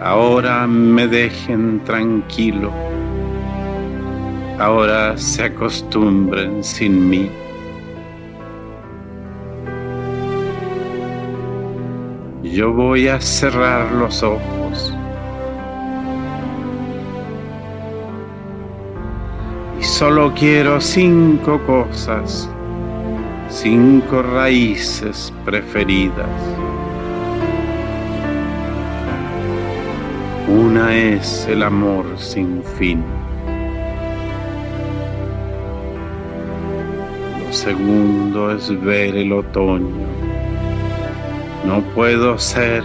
ahora me dejen tranquilo, ahora se acostumbren sin mí. Yo voy a cerrar los ojos y solo quiero cinco cosas, cinco raíces preferidas. Una es el amor sin fin. Lo segundo es ver el otoño. No puedo ser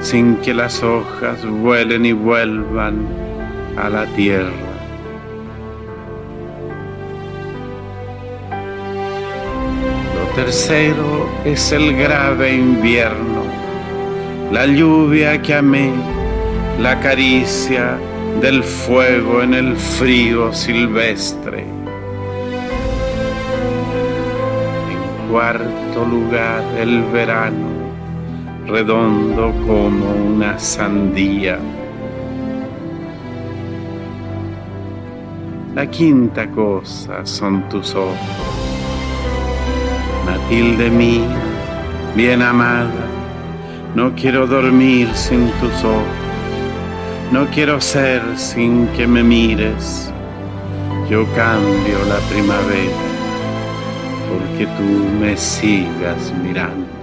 sin que las hojas vuelen y vuelvan a la tierra. Lo tercero es el grave invierno, la lluvia que amé la caricia del fuego en el frío silvestre. En cuarto lugar, el verano, redondo como una sandía. La quinta cosa son tus ojos. Matilde mía, bien amada, no quiero dormir sin tus ojos. No quiero ser sin que me mires. Yo cambio la primavera porque tú me sigas mirando.